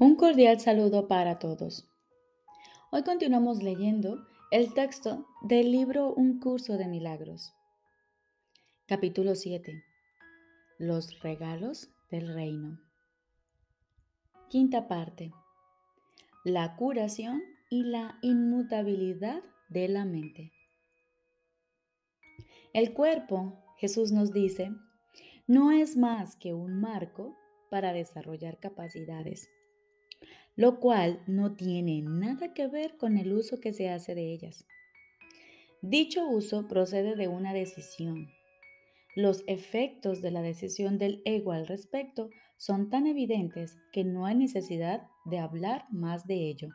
Un cordial saludo para todos. Hoy continuamos leyendo el texto del libro Un curso de milagros. Capítulo 7. Los regalos del reino. Quinta parte. La curación y la inmutabilidad de la mente. El cuerpo, Jesús nos dice, no es más que un marco para desarrollar capacidades lo cual no tiene nada que ver con el uso que se hace de ellas. Dicho uso procede de una decisión. Los efectos de la decisión del ego al respecto son tan evidentes que no hay necesidad de hablar más de ello.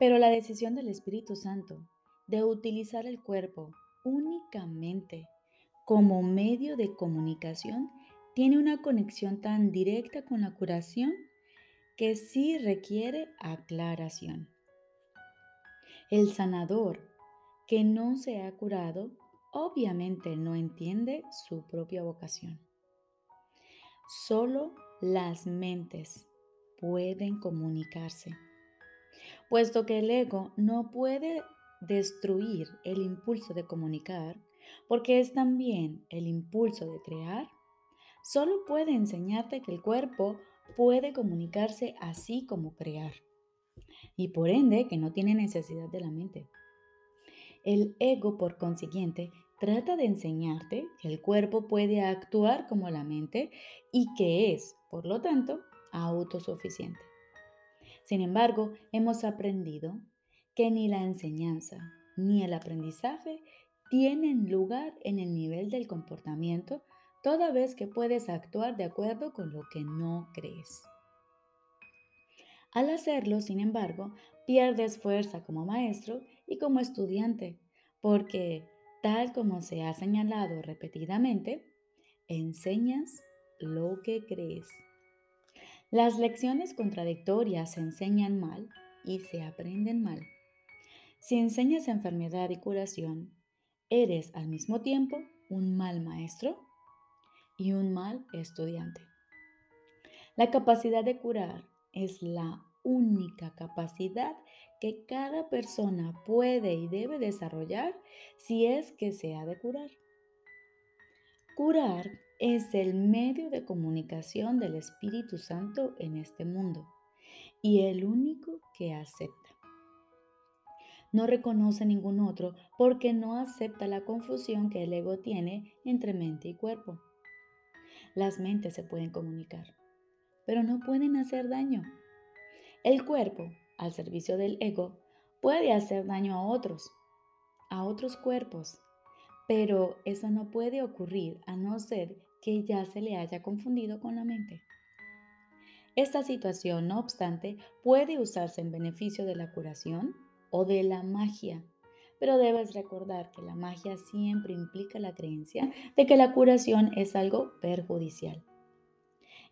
Pero la decisión del Espíritu Santo de utilizar el cuerpo únicamente como medio de comunicación tiene una conexión tan directa con la curación que sí requiere aclaración. El sanador que no se ha curado obviamente no entiende su propia vocación. Solo las mentes pueden comunicarse, puesto que el ego no puede destruir el impulso de comunicar, porque es también el impulso de crear, solo puede enseñarte que el cuerpo puede comunicarse así como crear y por ende que no tiene necesidad de la mente. El ego, por consiguiente, trata de enseñarte que el cuerpo puede actuar como la mente y que es, por lo tanto, autosuficiente. Sin embargo, hemos aprendido que ni la enseñanza ni el aprendizaje tienen lugar en el nivel del comportamiento toda vez que puedes actuar de acuerdo con lo que no crees. Al hacerlo, sin embargo, pierdes fuerza como maestro y como estudiante, porque, tal como se ha señalado repetidamente, enseñas lo que crees. Las lecciones contradictorias se enseñan mal y se aprenden mal. Si enseñas enfermedad y curación, ¿eres al mismo tiempo un mal maestro? Y un mal estudiante. La capacidad de curar es la única capacidad que cada persona puede y debe desarrollar si es que se ha de curar. Curar es el medio de comunicación del Espíritu Santo en este mundo y el único que acepta. No reconoce ningún otro porque no acepta la confusión que el ego tiene entre mente y cuerpo. Las mentes se pueden comunicar, pero no pueden hacer daño. El cuerpo, al servicio del ego, puede hacer daño a otros, a otros cuerpos, pero eso no puede ocurrir a no ser que ya se le haya confundido con la mente. Esta situación, no obstante, puede usarse en beneficio de la curación o de la magia pero debes recordar que la magia siempre implica la creencia de que la curación es algo perjudicial.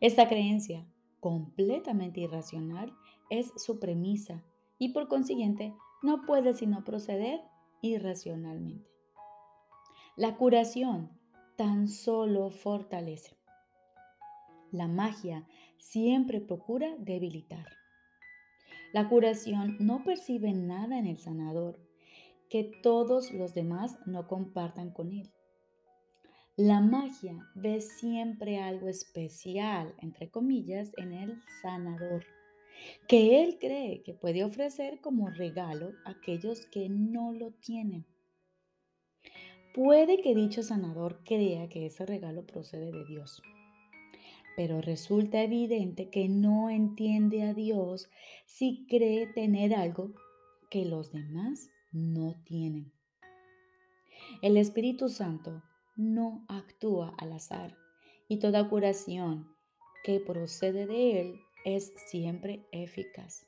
Esta creencia, completamente irracional, es su premisa y por consiguiente no puede sino proceder irracionalmente. La curación tan solo fortalece. La magia siempre procura debilitar. La curación no percibe nada en el sanador que todos los demás no compartan con él. La magia ve siempre algo especial, entre comillas, en el sanador, que él cree que puede ofrecer como regalo a aquellos que no lo tienen. Puede que dicho sanador crea que ese regalo procede de Dios, pero resulta evidente que no entiende a Dios si cree tener algo que los demás no tienen. El Espíritu Santo no actúa al azar y toda curación que procede de Él es siempre eficaz.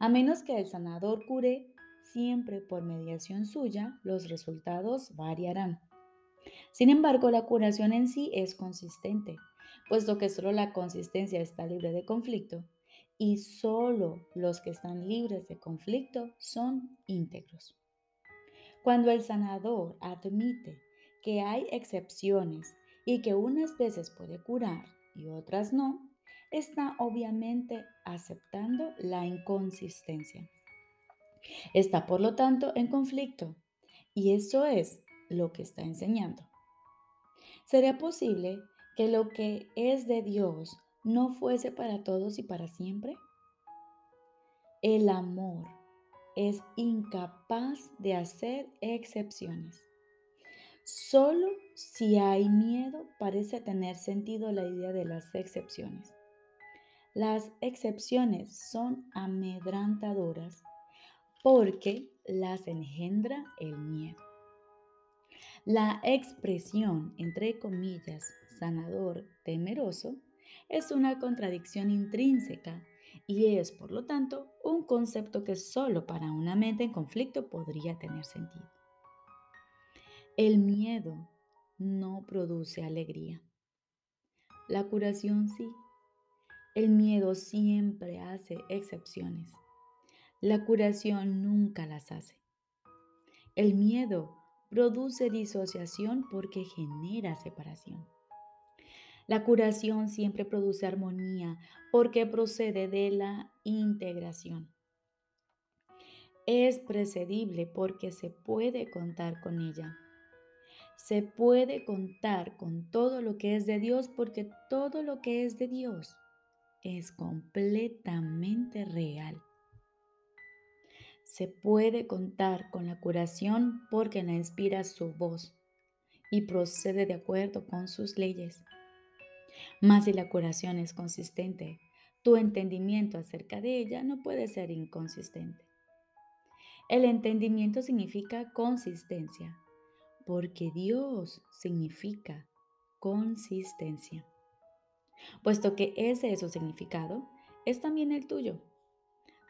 A menos que el sanador cure siempre por mediación suya, los resultados variarán. Sin embargo, la curación en sí es consistente, puesto que solo la consistencia está libre de conflicto y solo los que están libres de conflicto son íntegros. Cuando el sanador admite que hay excepciones y que unas veces puede curar y otras no, está obviamente aceptando la inconsistencia. Está, por lo tanto, en conflicto. Y eso es lo que está enseñando. ¿Sería posible que lo que es de Dios no fuese para todos y para siempre? El amor es incapaz de hacer excepciones. Solo si hay miedo parece tener sentido la idea de las excepciones. Las excepciones son amedrantadoras porque las engendra el miedo. La expresión, entre comillas, sanador temeroso, es una contradicción intrínseca y es, por lo tanto, un concepto que solo para una mente en conflicto podría tener sentido. El miedo no produce alegría. La curación sí. El miedo siempre hace excepciones. La curación nunca las hace. El miedo produce disociación porque genera separación. La curación siempre produce armonía porque procede de la integración. Es precedible porque se puede contar con ella. Se puede contar con todo lo que es de Dios porque todo lo que es de Dios es completamente real. Se puede contar con la curación porque la inspira su voz y procede de acuerdo con sus leyes. Mas si la curación es consistente, tu entendimiento acerca de ella no puede ser inconsistente. El entendimiento significa consistencia, porque Dios significa consistencia. Puesto que ese es su significado, es también el tuyo.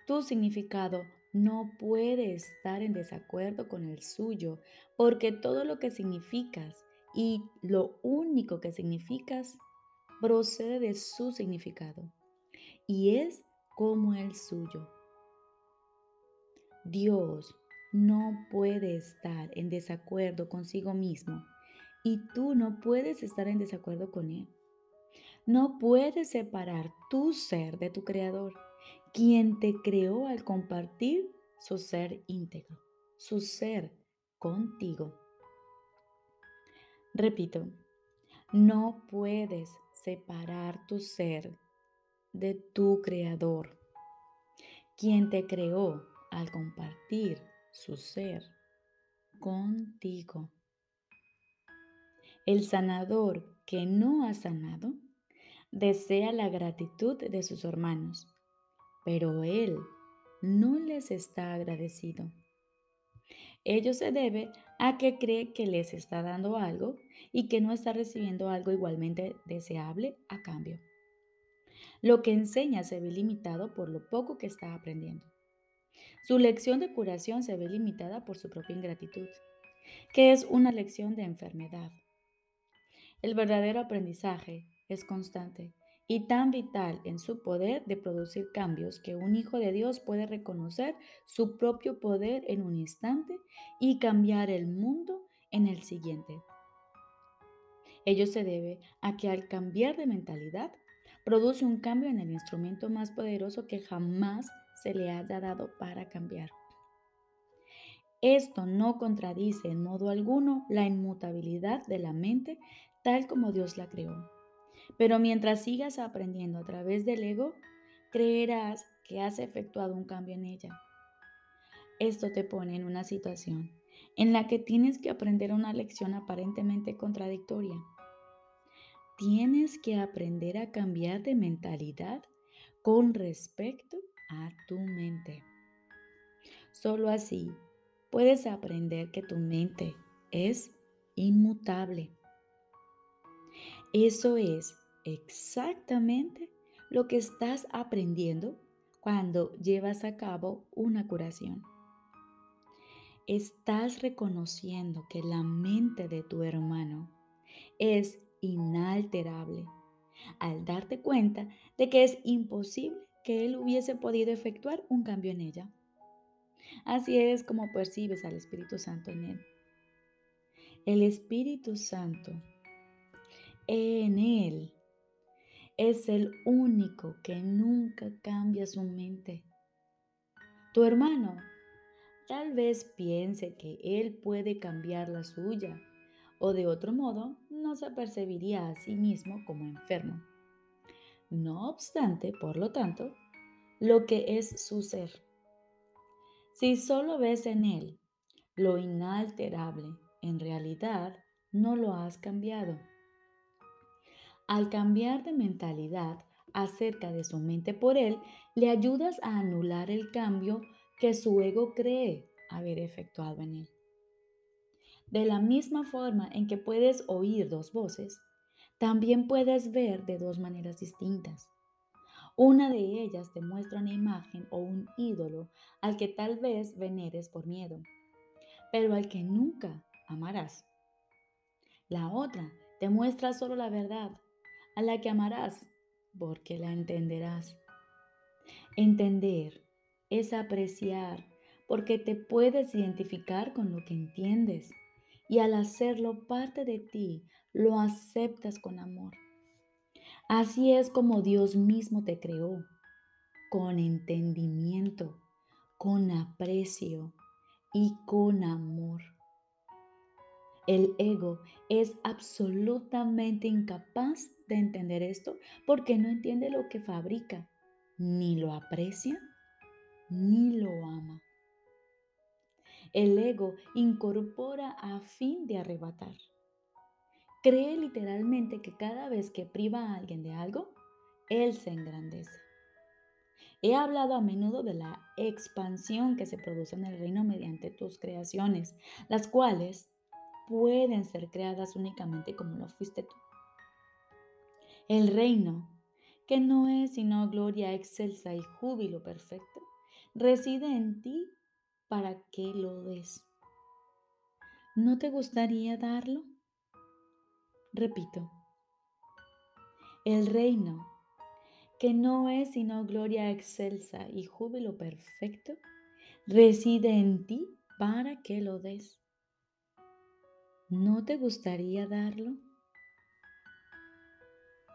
Tu significado no puede estar en desacuerdo con el suyo, porque todo lo que significas y lo único que significas procede de su significado y es como el suyo. Dios no puede estar en desacuerdo consigo mismo y tú no puedes estar en desacuerdo con Él. No puedes separar tu ser de tu Creador quien te creó al compartir su ser íntegro, su ser contigo. Repito, no puedes separar tu ser de tu creador, quien te creó al compartir su ser contigo. El sanador que no ha sanado desea la gratitud de sus hermanos pero él no les está agradecido. Ello se debe a que cree que les está dando algo y que no está recibiendo algo igualmente deseable a cambio. Lo que enseña se ve limitado por lo poco que está aprendiendo. Su lección de curación se ve limitada por su propia ingratitud, que es una lección de enfermedad. El verdadero aprendizaje es constante y tan vital en su poder de producir cambios que un hijo de Dios puede reconocer su propio poder en un instante y cambiar el mundo en el siguiente. Ello se debe a que al cambiar de mentalidad, produce un cambio en el instrumento más poderoso que jamás se le haya dado para cambiar. Esto no contradice en modo alguno la inmutabilidad de la mente tal como Dios la creó. Pero mientras sigas aprendiendo a través del ego, creerás que has efectuado un cambio en ella. Esto te pone en una situación en la que tienes que aprender una lección aparentemente contradictoria. Tienes que aprender a cambiar de mentalidad con respecto a tu mente. Solo así puedes aprender que tu mente es inmutable. Eso es exactamente lo que estás aprendiendo cuando llevas a cabo una curación. Estás reconociendo que la mente de tu hermano es inalterable al darte cuenta de que es imposible que él hubiese podido efectuar un cambio en ella. Así es como percibes al Espíritu Santo en él. El Espíritu Santo en él es el único que nunca cambia su mente. Tu hermano tal vez piense que él puede cambiar la suya o de otro modo no se percibiría a sí mismo como enfermo. No obstante, por lo tanto, lo que es su ser. Si solo ves en él lo inalterable, en realidad no lo has cambiado. Al cambiar de mentalidad acerca de su mente por él, le ayudas a anular el cambio que su ego cree haber efectuado en él. De la misma forma en que puedes oír dos voces, también puedes ver de dos maneras distintas. Una de ellas te muestra una imagen o un ídolo al que tal vez veneres por miedo, pero al que nunca amarás. La otra te muestra solo la verdad, a la que amarás porque la entenderás. Entender es apreciar porque te puedes identificar con lo que entiendes y al hacerlo parte de ti, lo aceptas con amor. Así es como Dios mismo te creó, con entendimiento, con aprecio y con amor. El ego es absolutamente incapaz de entender esto porque no entiende lo que fabrica, ni lo aprecia, ni lo ama. El ego incorpora a fin de arrebatar. Cree literalmente que cada vez que priva a alguien de algo, él se engrandece. He hablado a menudo de la expansión que se produce en el reino mediante tus creaciones, las cuales pueden ser creadas únicamente como lo fuiste tú. El reino, que no es sino gloria excelsa y júbilo perfecto, reside en ti para que lo des. ¿No te gustaría darlo? Repito, el reino, que no es sino gloria excelsa y júbilo perfecto, reside en ti para que lo des. ¿No te gustaría darlo?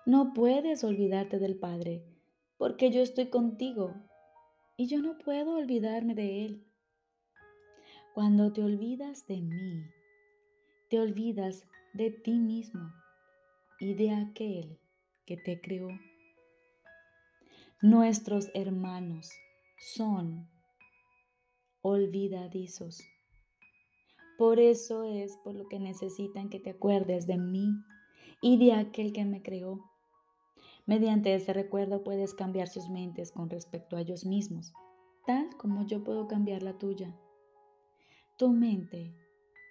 No puedes olvidarte del Padre, porque yo estoy contigo y yo no puedo olvidarme de Él. Cuando te olvidas de mí, te olvidas de ti mismo y de aquel que te creó. Nuestros hermanos son olvidadizos. Por eso es por lo que necesitan que te acuerdes de mí y de aquel que me creó. Mediante ese recuerdo puedes cambiar sus mentes con respecto a ellos mismos, tal como yo puedo cambiar la tuya. Tu mente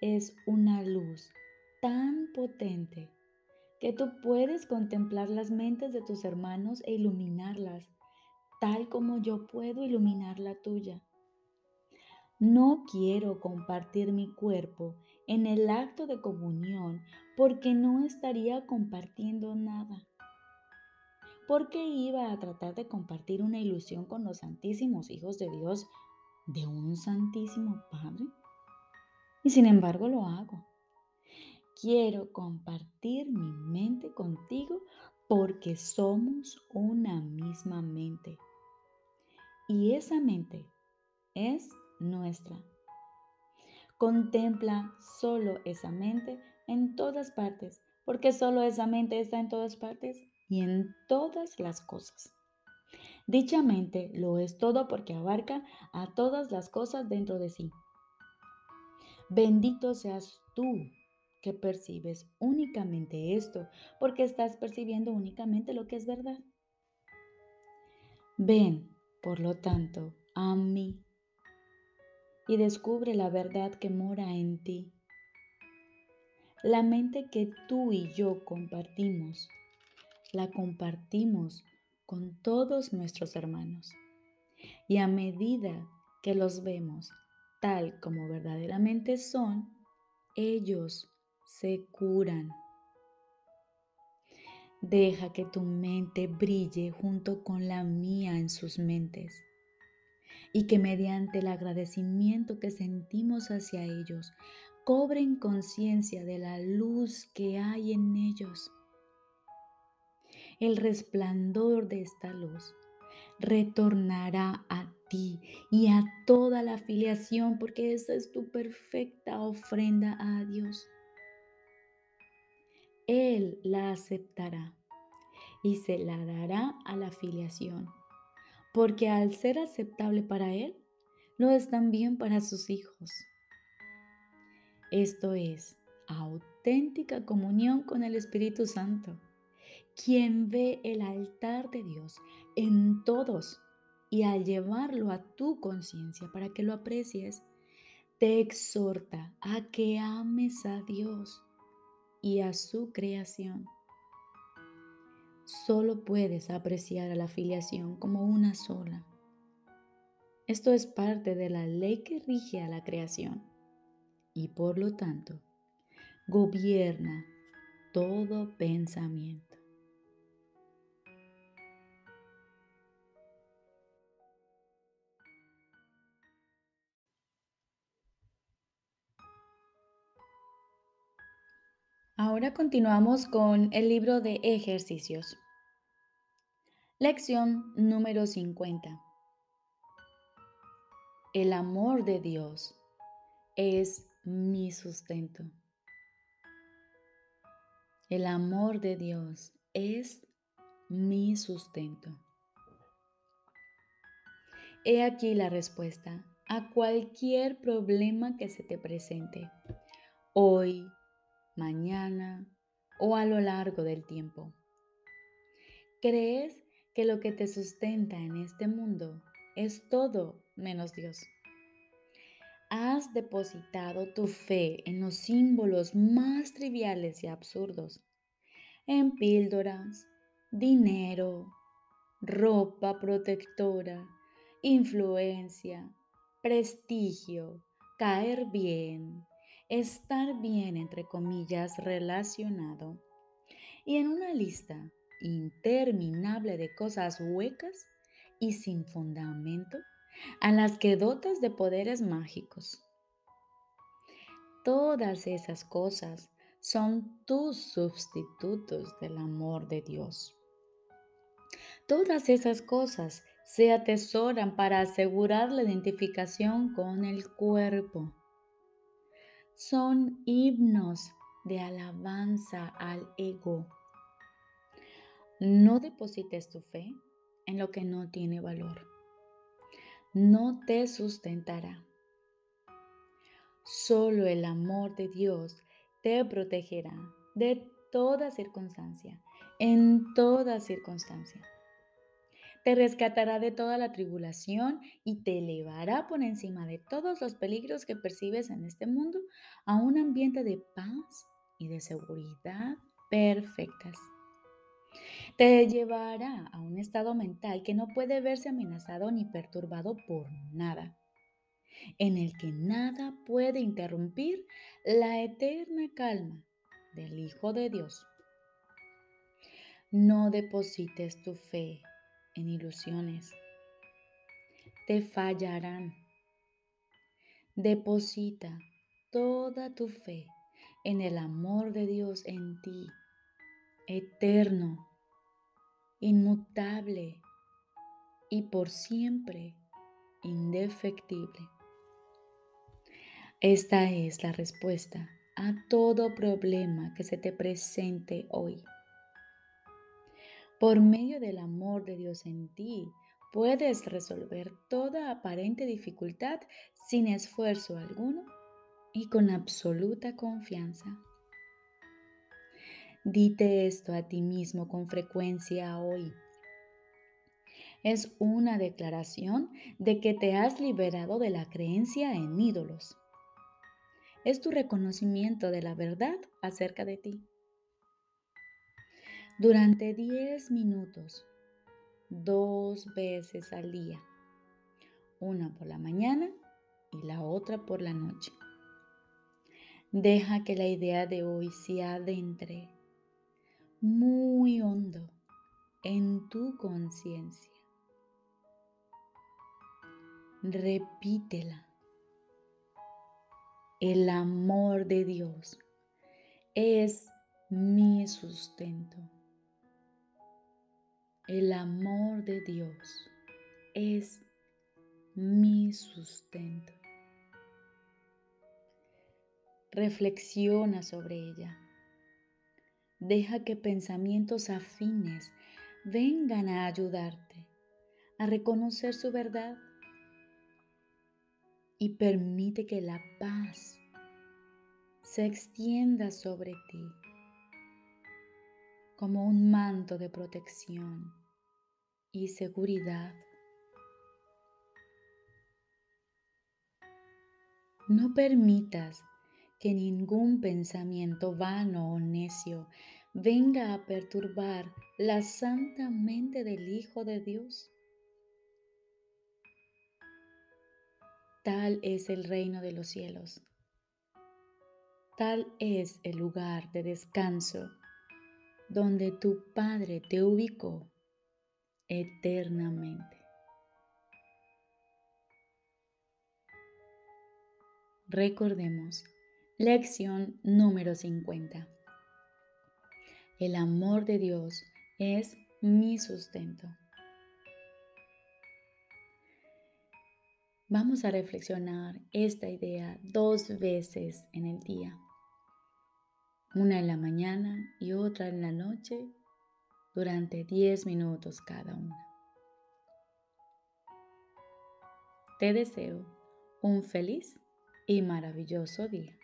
es una luz tan potente que tú puedes contemplar las mentes de tus hermanos e iluminarlas, tal como yo puedo iluminar la tuya. No quiero compartir mi cuerpo en el acto de comunión porque no estaría compartiendo nada. ¿Por qué iba a tratar de compartir una ilusión con los santísimos hijos de Dios de un santísimo Padre? y sin embargo lo hago. Quiero compartir mi mente contigo porque somos una misma mente. Y esa mente es nuestra. Contempla solo esa mente en todas partes, porque solo esa mente está en todas partes y en todas las cosas. Dicha mente lo es todo porque abarca a todas las cosas dentro de sí. Bendito seas tú que percibes únicamente esto, porque estás percibiendo únicamente lo que es verdad. Ven, por lo tanto, a mí y descubre la verdad que mora en ti. La mente que tú y yo compartimos, la compartimos con todos nuestros hermanos. Y a medida que los vemos tal como verdaderamente son, ellos se curan. Deja que tu mente brille junto con la mía en sus mentes y que mediante el agradecimiento que sentimos hacia ellos, cobren conciencia de la luz que hay en ellos. El resplandor de esta luz retornará a ti y a toda la afiliación, porque esa es tu perfecta ofrenda a Dios. Él la aceptará y se la dará a la afiliación, porque al ser aceptable para Él, lo es también para sus hijos. Esto es auténtica comunión con el Espíritu Santo, quien ve el altar de Dios en todos y al llevarlo a tu conciencia para que lo aprecies, te exhorta a que ames a Dios y a su creación. Solo puedes apreciar a la filiación como una sola. Esto es parte de la ley que rige a la creación y por lo tanto gobierna todo pensamiento. Ahora continuamos con el libro de ejercicios. Lección número 50. El amor de Dios es mi sustento. El amor de Dios es mi sustento. He aquí la respuesta a cualquier problema que se te presente, hoy, mañana o a lo largo del tiempo. ¿Crees que lo que te sustenta en este mundo es todo menos Dios? has depositado tu fe en los símbolos más triviales y absurdos, en píldoras, dinero, ropa protectora, influencia, prestigio, caer bien, estar bien, entre comillas, relacionado, y en una lista interminable de cosas huecas y sin fundamento a las que dotas de poderes mágicos. Todas esas cosas son tus sustitutos del amor de Dios. Todas esas cosas se atesoran para asegurar la identificación con el cuerpo. Son himnos de alabanza al ego. No deposites tu fe en lo que no tiene valor no te sustentará. Solo el amor de Dios te protegerá de toda circunstancia, en toda circunstancia. Te rescatará de toda la tribulación y te elevará por encima de todos los peligros que percibes en este mundo a un ambiente de paz y de seguridad perfectas te llevará a un estado mental que no puede verse amenazado ni perturbado por nada, en el que nada puede interrumpir la eterna calma del Hijo de Dios. No deposites tu fe en ilusiones. Te fallarán. Deposita toda tu fe en el amor de Dios en ti, eterno inmutable y por siempre indefectible. Esta es la respuesta a todo problema que se te presente hoy. Por medio del amor de Dios en ti, puedes resolver toda aparente dificultad sin esfuerzo alguno y con absoluta confianza. Dite esto a ti mismo con frecuencia hoy. Es una declaración de que te has liberado de la creencia en ídolos. Es tu reconocimiento de la verdad acerca de ti. Durante 10 minutos, dos veces al día, una por la mañana y la otra por la noche. Deja que la idea de hoy se adentre muy hondo en tu conciencia. Repítela. El amor de Dios es mi sustento. El amor de Dios es mi sustento. Reflexiona sobre ella. Deja que pensamientos afines vengan a ayudarte a reconocer su verdad y permite que la paz se extienda sobre ti como un manto de protección y seguridad. No permitas que ningún pensamiento vano o necio venga a perturbar la santa mente del Hijo de Dios. Tal es el reino de los cielos. Tal es el lugar de descanso donde tu Padre te ubicó eternamente. Recordemos, lección número 50. El amor de Dios es mi sustento. Vamos a reflexionar esta idea dos veces en el día. Una en la mañana y otra en la noche durante 10 minutos cada una. Te deseo un feliz y maravilloso día.